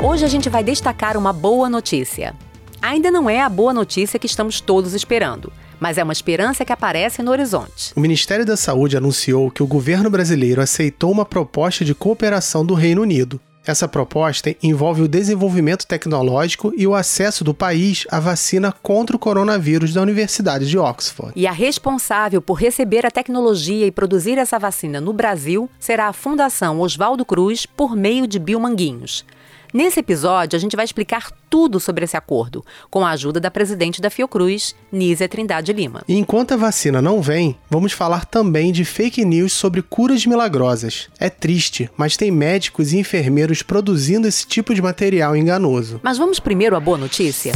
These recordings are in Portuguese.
Hoje a gente vai destacar uma boa notícia. Ainda não é a boa notícia que estamos todos esperando, mas é uma esperança que aparece no horizonte. O Ministério da Saúde anunciou que o governo brasileiro aceitou uma proposta de cooperação do Reino Unido. Essa proposta envolve o desenvolvimento tecnológico e o acesso do país à vacina contra o coronavírus da Universidade de Oxford. E a responsável por receber a tecnologia e produzir essa vacina no Brasil será a Fundação Oswaldo Cruz por meio de Bill Manguinhos. Nesse episódio, a gente vai explicar tudo sobre esse acordo, com a ajuda da presidente da Fiocruz, Nízia Trindade Lima. E enquanto a vacina não vem, vamos falar também de fake news sobre curas milagrosas. É triste, mas tem médicos e enfermeiros produzindo esse tipo de material enganoso. Mas vamos primeiro à boa notícia?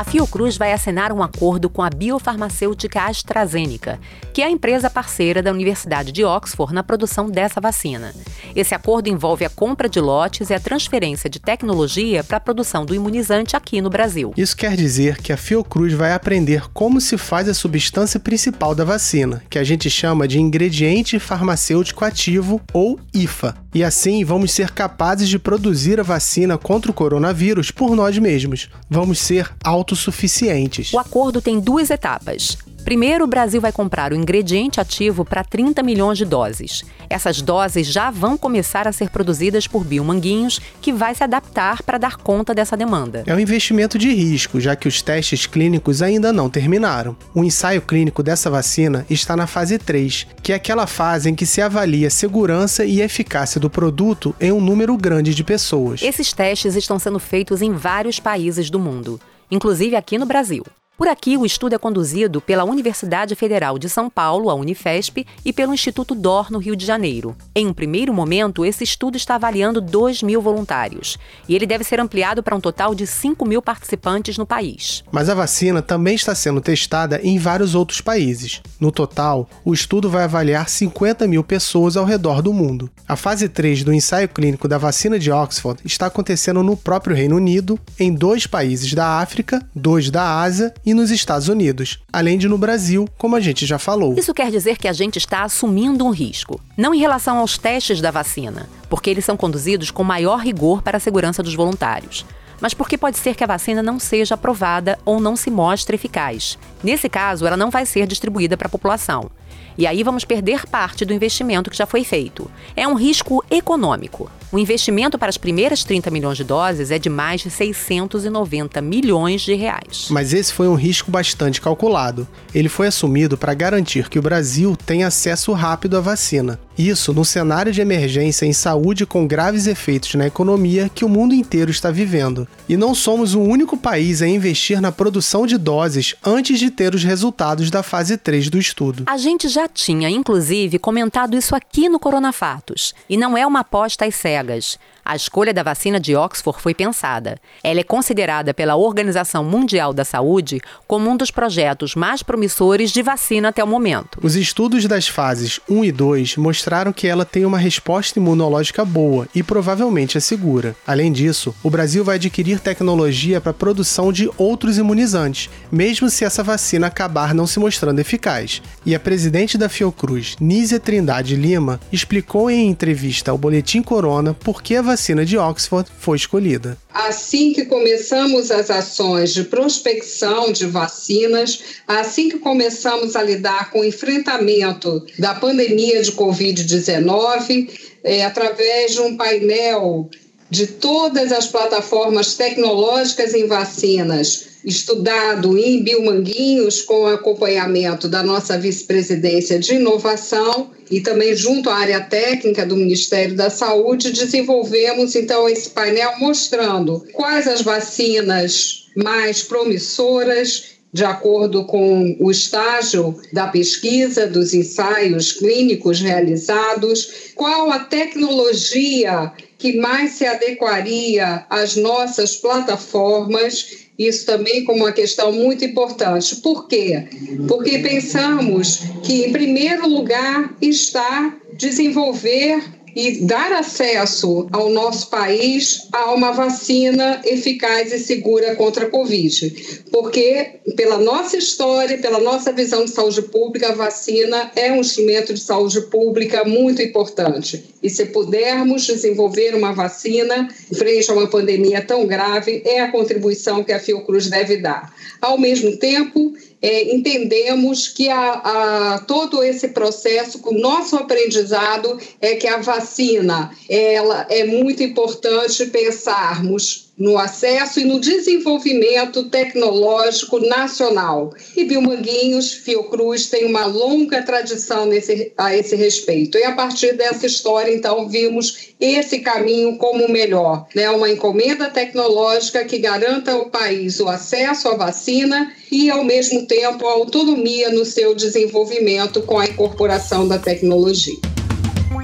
A Fiocruz vai assinar um acordo com a biofarmacêutica AstraZeneca, que é a empresa parceira da Universidade de Oxford na produção dessa vacina. Esse acordo envolve a compra de lotes e a transferência de tecnologia para a produção do imunizante aqui no Brasil. Isso quer dizer que a Fiocruz vai aprender como se faz a substância principal da vacina, que a gente chama de ingrediente farmacêutico ativo ou IFA. E assim vamos ser capazes de produzir a vacina contra o coronavírus por nós mesmos. Vamos ser auto autossuficientes. O acordo tem duas etapas. Primeiro, o Brasil vai comprar o ingrediente ativo para 30 milhões de doses. Essas doses já vão começar a ser produzidas por Biomanguinhos, que vai se adaptar para dar conta dessa demanda. É um investimento de risco, já que os testes clínicos ainda não terminaram. O ensaio clínico dessa vacina está na fase 3, que é aquela fase em que se avalia a segurança e eficácia do produto em um número grande de pessoas. Esses testes estão sendo feitos em vários países do mundo inclusive aqui no Brasil. Por aqui, o estudo é conduzido pela Universidade Federal de São Paulo, a Unifesp, e pelo Instituto DOR, no Rio de Janeiro. Em um primeiro momento, esse estudo está avaliando 2 mil voluntários, e ele deve ser ampliado para um total de 5 mil participantes no país. Mas a vacina também está sendo testada em vários outros países. No total, o estudo vai avaliar 50 mil pessoas ao redor do mundo. A fase 3 do ensaio clínico da vacina de Oxford está acontecendo no próprio Reino Unido, em dois países da África, dois da Ásia e nos Estados Unidos, além de no Brasil, como a gente já falou. Isso quer dizer que a gente está assumindo um risco, não em relação aos testes da vacina, porque eles são conduzidos com maior rigor para a segurança dos voluntários mas porque pode ser que a vacina não seja aprovada ou não se mostre eficaz. Nesse caso, ela não vai ser distribuída para a população. E aí vamos perder parte do investimento que já foi feito. É um risco econômico. O investimento para as primeiras 30 milhões de doses é de mais de 690 milhões de reais. Mas esse foi um risco bastante calculado. Ele foi assumido para garantir que o Brasil tenha acesso rápido à vacina. Isso no cenário de emergência em saúde com graves efeitos na economia que o mundo inteiro está vivendo. E não somos o único país a investir na produção de doses antes de ter os resultados da fase 3 do estudo. A gente já tinha, inclusive, comentado isso aqui no Coronafatos. E não é uma aposta às cegas colegas. A escolha da vacina de Oxford foi pensada. Ela é considerada pela Organização Mundial da Saúde como um dos projetos mais promissores de vacina até o momento. Os estudos das fases 1 e 2 mostraram que ela tem uma resposta imunológica boa e provavelmente é segura. Além disso, o Brasil vai adquirir tecnologia para a produção de outros imunizantes, mesmo se essa vacina acabar não se mostrando eficaz. E a presidente da Fiocruz, Nízia Trindade Lima, explicou em entrevista ao Boletim Corona por que a vacina de Oxford foi escolhida. Assim que começamos as ações de prospecção de vacinas, assim que começamos a lidar com o enfrentamento da pandemia de Covid-19, é, através de um painel de todas as plataformas tecnológicas em vacinas, estudado em Biomanguinhos, com acompanhamento da nossa vice-presidência de inovação e também junto à área técnica do Ministério da Saúde, desenvolvemos então esse painel mostrando quais as vacinas mais promissoras de acordo com o estágio da pesquisa, dos ensaios clínicos realizados, qual a tecnologia que mais se adequaria às nossas plataformas. Isso também como uma questão muito importante. Por quê? Porque pensamos que, em primeiro lugar, está desenvolver e dar acesso ao nosso país a uma vacina eficaz e segura contra a Covid. Porque, pela nossa história, pela nossa visão de saúde pública, a vacina é um instrumento de saúde pública muito importante. E se pudermos desenvolver uma vacina frente a uma pandemia tão grave, é a contribuição que a Fiocruz deve dar. Ao mesmo tempo, é, entendemos que a, a, todo esse processo, o nosso aprendizado é que a vacina ela é muito importante pensarmos no acesso e no desenvolvimento tecnológico nacional. E Bilmanguinhos, Fiocruz, tem uma longa tradição nesse, a esse respeito. E a partir dessa história, então, vimos esse caminho como melhor, né? uma encomenda tecnológica que garanta ao país o acesso à vacina e, ao mesmo tempo, a autonomia no seu desenvolvimento com a incorporação da tecnologia.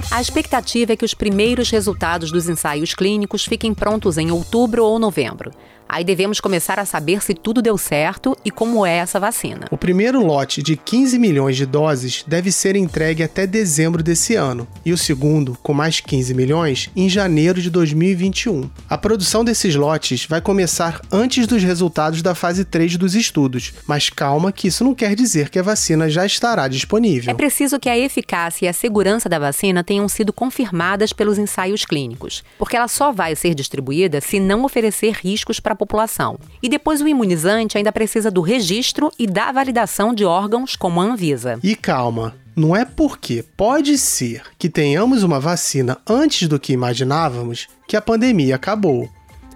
A expectativa é que os primeiros resultados dos ensaios clínicos fiquem prontos em outubro ou novembro. Aí devemos começar a saber se tudo deu certo e como é essa vacina. O primeiro lote de 15 milhões de doses deve ser entregue até dezembro desse ano, e o segundo, com mais 15 milhões, em janeiro de 2021. A produção desses lotes vai começar antes dos resultados da fase 3 dos estudos, mas calma que isso não quer dizer que a vacina já estará disponível. É preciso que a eficácia e a segurança da vacina tenham sido confirmadas pelos ensaios clínicos, porque ela só vai ser distribuída se não oferecer riscos para população. E depois o imunizante ainda precisa do registro e da validação de órgãos como a Anvisa. E calma, não é porque pode ser que tenhamos uma vacina antes do que imaginávamos que a pandemia acabou.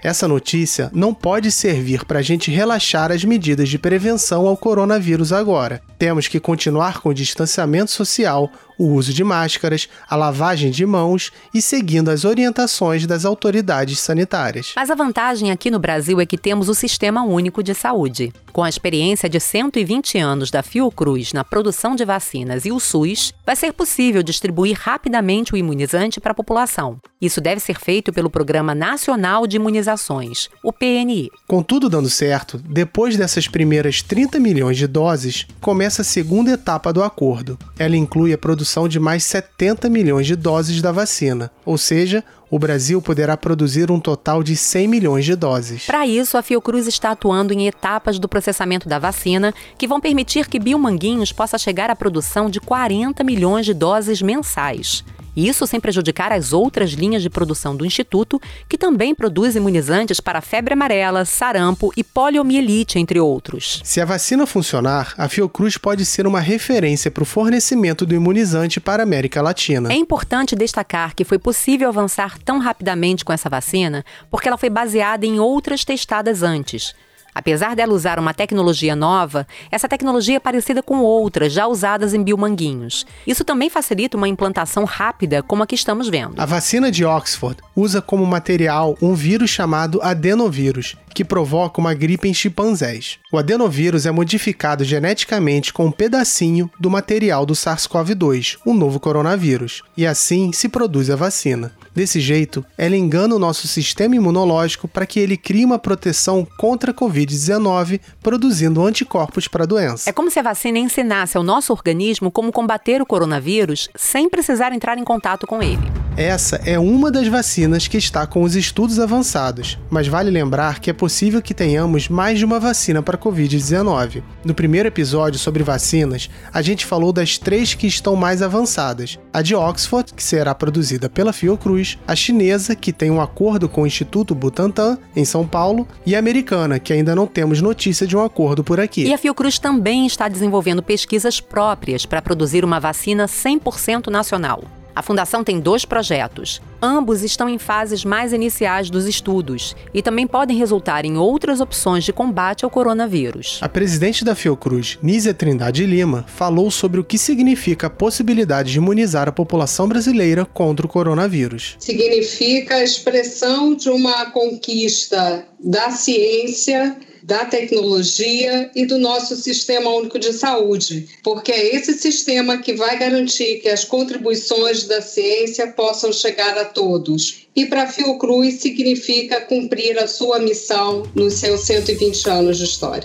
Essa notícia não pode servir para a gente relaxar as medidas de prevenção ao coronavírus agora. Temos que continuar com o distanciamento social, o uso de máscaras, a lavagem de mãos e seguindo as orientações das autoridades sanitárias. Mas a vantagem aqui no Brasil é que temos o Sistema Único de Saúde. Com a experiência de 120 anos da Fiocruz na produção de vacinas e o SUS, vai ser possível distribuir rapidamente o imunizante para a população. Isso deve ser feito pelo Programa Nacional de Imunizações, o PNI. Com tudo dando certo, depois dessas primeiras 30 milhões de doses, começa a segunda etapa do acordo. Ela inclui a produção produção de mais 70 milhões de doses da vacina, ou seja, o Brasil poderá produzir um total de 100 milhões de doses. Para isso, a Fiocruz está atuando em etapas do processamento da vacina que vão permitir que Biomanguinhos possa chegar à produção de 40 milhões de doses mensais. Isso sem prejudicar as outras linhas de produção do Instituto, que também produz imunizantes para febre amarela, sarampo e poliomielite, entre outros. Se a vacina funcionar, a Fiocruz pode ser uma referência para o fornecimento do imunizante para a América Latina. É importante destacar que foi possível avançar tão rapidamente com essa vacina porque ela foi baseada em outras testadas antes. Apesar dela usar uma tecnologia nova, essa tecnologia é parecida com outras já usadas em biomanguinhos. Isso também facilita uma implantação rápida, como a que estamos vendo. A vacina de Oxford usa como material um vírus chamado adenovírus, que provoca uma gripe em chimpanzés. O adenovírus é modificado geneticamente com um pedacinho do material do SARS-CoV-2, o novo coronavírus, e assim se produz a vacina. Desse jeito, ela engana o nosso sistema imunológico para que ele crie uma proteção contra a Covid-19, produzindo anticorpos para a doença. É como se a vacina ensinasse ao nosso organismo como combater o coronavírus sem precisar entrar em contato com ele. Essa é uma das vacinas que está com os estudos avançados, mas vale lembrar que é possível que tenhamos mais de uma vacina para a Covid-19. No primeiro episódio sobre vacinas, a gente falou das três que estão mais avançadas: a de Oxford, que será produzida pela Fiocruz, a chinesa, que tem um acordo com o Instituto Butantan, em São Paulo, e a americana, que ainda não temos notícia de um acordo por aqui. E a Fiocruz também está desenvolvendo pesquisas próprias para produzir uma vacina 100% nacional. A Fundação tem dois projetos. Ambos estão em fases mais iniciais dos estudos e também podem resultar em outras opções de combate ao coronavírus. A presidente da Fiocruz, Nízia Trindade Lima, falou sobre o que significa a possibilidade de imunizar a população brasileira contra o coronavírus. Significa a expressão de uma conquista da ciência da tecnologia e do nosso Sistema Único de Saúde, porque é esse sistema que vai garantir que as contribuições da ciência possam chegar a todos. E para a Fiocruz significa cumprir a sua missão nos seus 120 anos de história.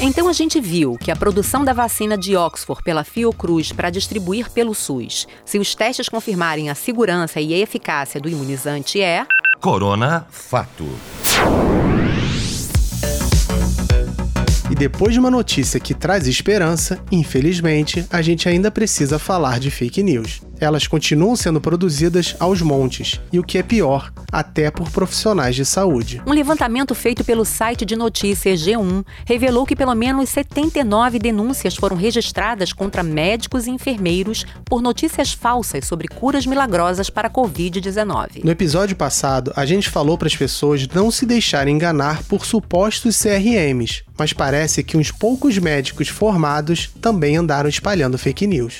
Então a gente viu que a produção da vacina de Oxford pela Fiocruz para distribuir pelo SUS, se os testes confirmarem a segurança e a eficácia do imunizante, é. Corona Fato. E depois de uma notícia que traz esperança, infelizmente, a gente ainda precisa falar de fake news elas continuam sendo produzidas aos montes e, o que é pior, até por profissionais de saúde. Um levantamento feito pelo site de notícias G1 revelou que pelo menos 79 denúncias foram registradas contra médicos e enfermeiros por notícias falsas sobre curas milagrosas para a Covid-19. No episódio passado, a gente falou para as pessoas não se deixarem enganar por supostos CRMs, mas parece que uns poucos médicos formados também andaram espalhando fake news.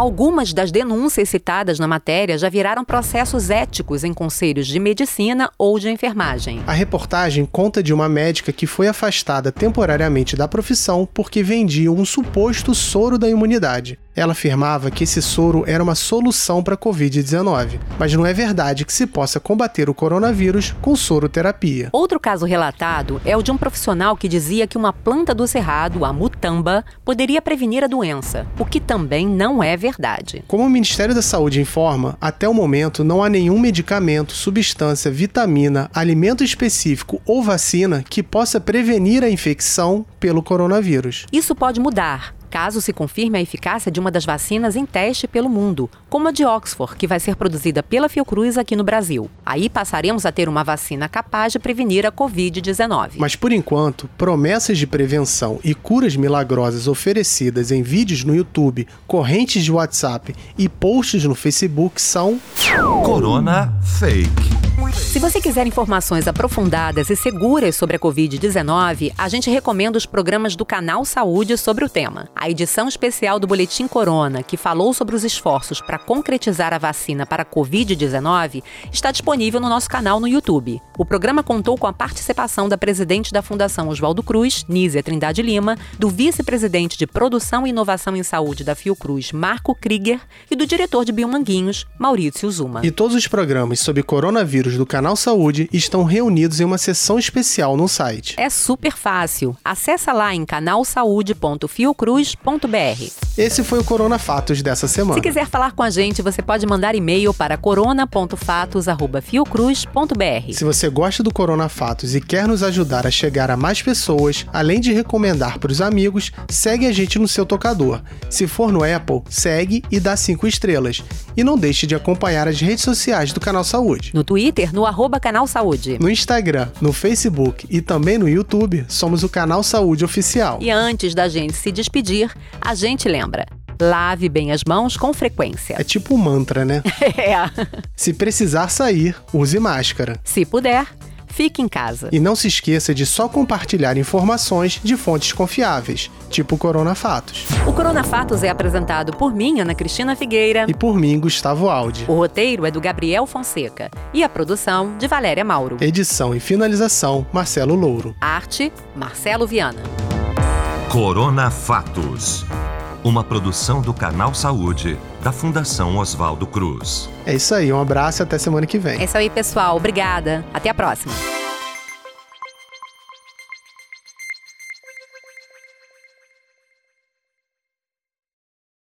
Algumas das denúncias citadas na matéria já viraram processos éticos em conselhos de medicina ou de enfermagem. A reportagem conta de uma médica que foi afastada temporariamente da profissão porque vendia um suposto soro da imunidade. Ela afirmava que esse soro era uma solução para a Covid-19, mas não é verdade que se possa combater o coronavírus com soroterapia. Outro caso relatado é o de um profissional que dizia que uma planta do cerrado, a mutamba, poderia prevenir a doença, o que também não é verdade. Como o Ministério da Saúde informa, até o momento não há nenhum medicamento, substância, vitamina, alimento específico ou vacina que possa prevenir a infecção pelo coronavírus. Isso pode mudar caso se confirme a eficácia de uma das vacinas em teste pelo mundo, como a de Oxford, que vai ser produzida pela Fiocruz aqui no Brasil. Aí passaremos a ter uma vacina capaz de prevenir a Covid-19. Mas por enquanto, promessas de prevenção e curas milagrosas oferecidas em vídeos no YouTube, correntes de WhatsApp e posts no Facebook são Corona Fake. Se você quiser informações aprofundadas e seguras sobre a Covid-19, a gente recomenda os programas do Canal Saúde sobre o tema. A edição especial do Boletim Corona, que falou sobre os esforços para concretizar a vacina para a Covid-19, está disponível no nosso canal no YouTube. O programa contou com a participação da presidente da Fundação Oswaldo Cruz, Nízia Trindade Lima, do vice-presidente de Produção e Inovação em Saúde da Fiocruz, Marco Krieger, e do diretor de Biomanguinhos, Maurício Zuma. E todos os programas sobre coronavírus do Canal Saúde estão reunidos em uma seção especial no site. É super fácil. Acesse lá em canalsaude.fiocruz.br. Esse foi o Corona Fatos dessa semana. Se quiser falar com a gente, você pode mandar e-mail para corona.fatos@fiocruz.br. Se você gosta do Corona Fatos e quer nos ajudar a chegar a mais pessoas, além de recomendar para os amigos, segue a gente no seu tocador. Se for no Apple, segue e dá cinco estrelas. E não deixe de acompanhar as redes sociais do Canal Saúde. No Twitter, no arroba Canal Saúde. No Instagram, no Facebook e também no YouTube, somos o Canal Saúde Oficial. E antes da gente se despedir, a gente lembra. Lave bem as mãos com frequência. É tipo um mantra, né? é. Se precisar sair, use máscara. Se puder, fique em casa. E não se esqueça de só compartilhar informações de fontes confiáveis, tipo Corona Fatos. O Corona Fatos é apresentado por mim, Ana Cristina Figueira. E por mim, Gustavo Aldi. O roteiro é do Gabriel Fonseca. E a produção, de Valéria Mauro. Edição e finalização, Marcelo Louro. Arte, Marcelo Viana. Corona Fatos. Uma produção do Canal Saúde, da Fundação Oswaldo Cruz. É isso aí, um abraço e até semana que vem. É isso aí, pessoal. Obrigada. Até a próxima.